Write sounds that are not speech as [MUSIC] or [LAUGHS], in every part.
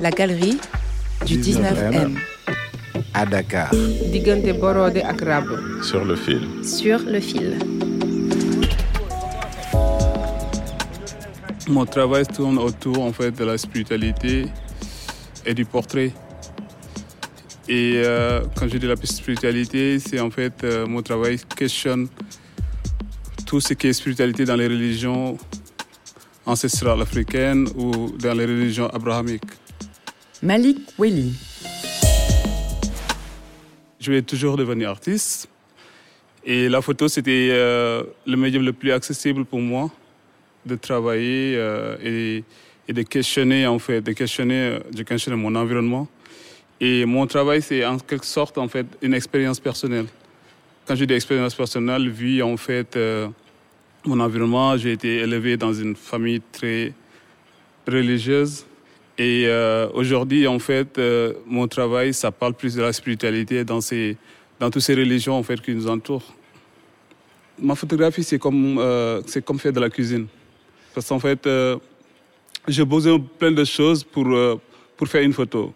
La galerie du 19M. À Dakar. diggante Borode ak Rab. Sur le fil. Sur le fil. Mon travail tourne autour en fait de la spiritualité et du portrait. Et euh, quand je dis la spiritualité, c'est en fait euh, mon travail questionne tout ce qui est spiritualité dans les religions ancestrales africaines ou dans les religions abrahamiques. Malik Weli. Je voulais toujours devenir artiste. Et la photo, c'était euh, le médium le plus accessible pour moi de travailler euh, et, de questionner, en fait, de questionner, de questionner mon environnement. Et mon travail, c'est en quelque sorte, en fait, une expérience personnelle. Quand je dis expérience personnelle, vu, en fait, euh, mon environnement, j'ai été élevé dans une famille très religieuse. Et euh, aujourd'hui, en fait, euh, mon travail, ça parle plus de la spiritualité dans, ces, dans toutes ces religions en fait, qui nous entourent. Ma photographie, c'est comme, euh, comme faire de la cuisine. Parce qu'en fait, j'ai besoin de plein de choses pour, pour faire une photo.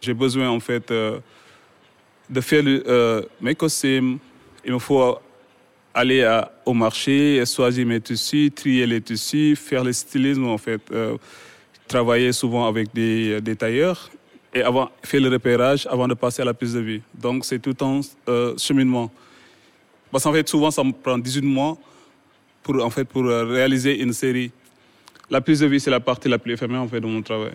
J'ai besoin, en fait, de faire mes costumes. Il me faut aller au marché, choisir mes tissus, trier les tissus, faire le stylisme, en fait travailler souvent avec des, des, tailleurs et avant, faire le repérage avant de passer à la prise de vue. Donc c'est tout un euh, cheminement. Parce qu'en fait, souvent, ça me prend 18 mois pour, en fait, pour réaliser une série. La prise de vue, c'est la partie la plus éphémère en fait, de mon travail.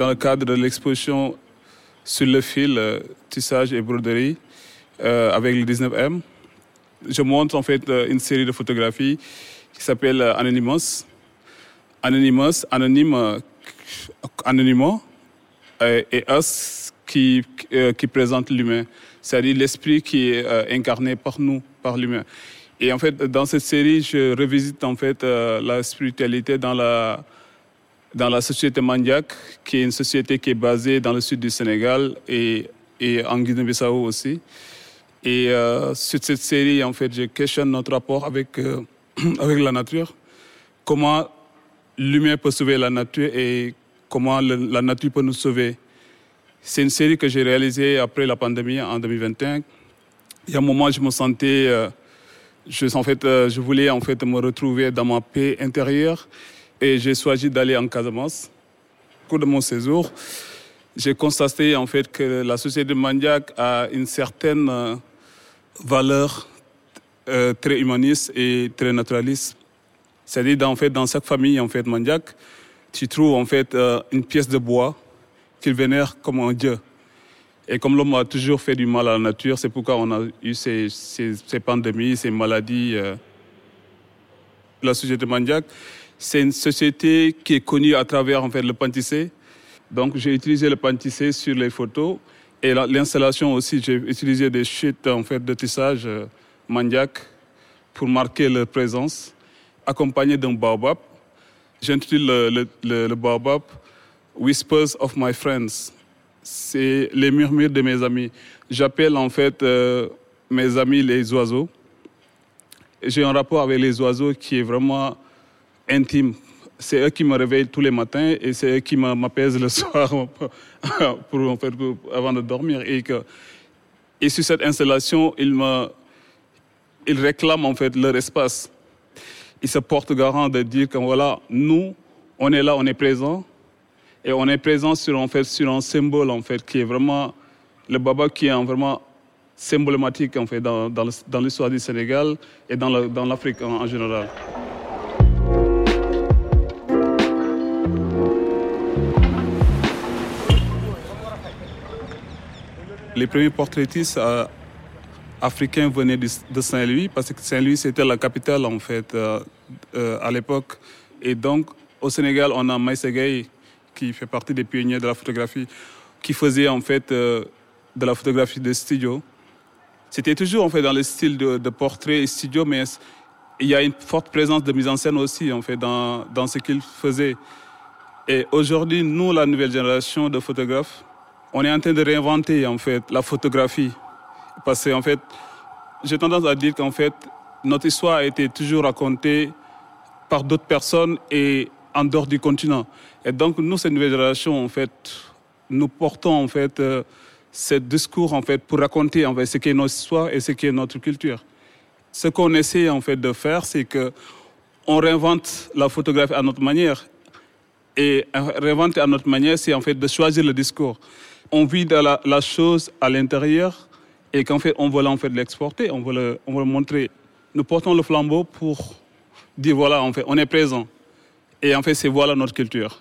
Dans le cadre de l'exposition sur le fil euh, tissage et broderie euh, avec le 19M. Je montre en fait une série de photographies qui s'appelle Anonymous. Anonymous, anonyme, anonymat et qui, qui présente l'humain, c'est-à-dire l'esprit qui est incarné par nous, par l'humain. Et en fait, dans cette série, je revisite en fait la spiritualité dans la dans la société Mandiak, qui est une société qui est basée dans le sud du Sénégal et, et en Guinée-Bissau aussi. Et euh, sur cette série, en fait, je questionne notre rapport avec, euh, [CLEARS THROAT] avec la nature. Comment l'humain peut sauver la nature et comment la nature peut nous sauver? C'est une série que j'ai réalisée après la pandémie en 2021. Il y a un moment, je me sentais... Euh, je, en fait, je voulais en fait me retrouver dans ma paix intérieure et j'ai choisi d'aller en Casamance. Au cours de mon séjour, j'ai constaté en fait que la société Mandiac a une certaine euh, valeur euh, très humaniste et très naturaliste. C'est-à-dire en fait, dans chaque famille en fait Mandiac, tu trouves en fait euh, une pièce de bois qu'il vénère comme un dieu. Et comme l'homme a toujours fait du mal à la nature, c'est pourquoi on a eu ces, ces, pandémies, ces maladies. La société Mandiac, c'est une société qui est connue à travers en fait, le pantissé. Donc j'ai utilisé le pantissé sur les photos et l'installation aussi, j'ai utilisé des chutes en fait, de tissage euh, mandiaque pour marquer leur présence, accompagné d'un baobab. J'intitule le, le, le, le, baobab Whispers of My Friends. C'est les murmures de mes amis. J'appelle en fait euh, mes amis les oiseaux. J'ai un rapport avec les oiseaux qui est vraiment intime. C'est eux qui me réveillent tous les matins et c'est eux qui m'apaisent le soir [LAUGHS] pour, avant de dormir. Et, que, et sur cette installation, ils, me, ils réclament en fait leur espace. Ils se portent garant de dire que voilà, nous, on est là, on est présent. Et on est présent sur, en fait, sur un symbole en fait, qui est vraiment le baba qui est vraiment symbolique en fait, dans, dans l'histoire du Sénégal et dans l'Afrique en, en général. Les premiers portraitistes euh, africains venaient de, Saint-Louis parce que Saint-Louis c'était la capitale en fait euh, euh, à l'époque. Et donc au Sénégal on a Maïssa Gueye qui fait partie des pionniers de la photographie, qui faisait en fait de la photographie de studio. C'était toujours en fait dans le style de, de portrait et studio, mais il y a une forte présence de mise en scène aussi en fait dans, dans ce qu'il faisait. Et aujourd'hui, nous, la nouvelle génération de photographes, on est en train de réinventer en fait la photographie. Parce qu'en fait, j'ai tendance à dire qu'en fait, notre histoire a été toujours racontée par d'autres personnes et en dehors du continent. Et donc, nous, cette nouvelle génération, en fait, nous portons en fait euh, ce discours en fait pour raconter en fait ce qu'est notre histoire et ce qu'est notre culture. Ce qu'on essaie en fait de faire, c'est que on réinvente la photographie à notre manière. Et réinventer à notre manière, c'est en fait de choisir le discours. On vit la, chose à l'intérieur et qu'en fait on veut fait l'exporter, on veut le, on veut montrer. Nous portons le flambeau pour dire voilà, on est présent. Et en fait, c'est voilà notre culture.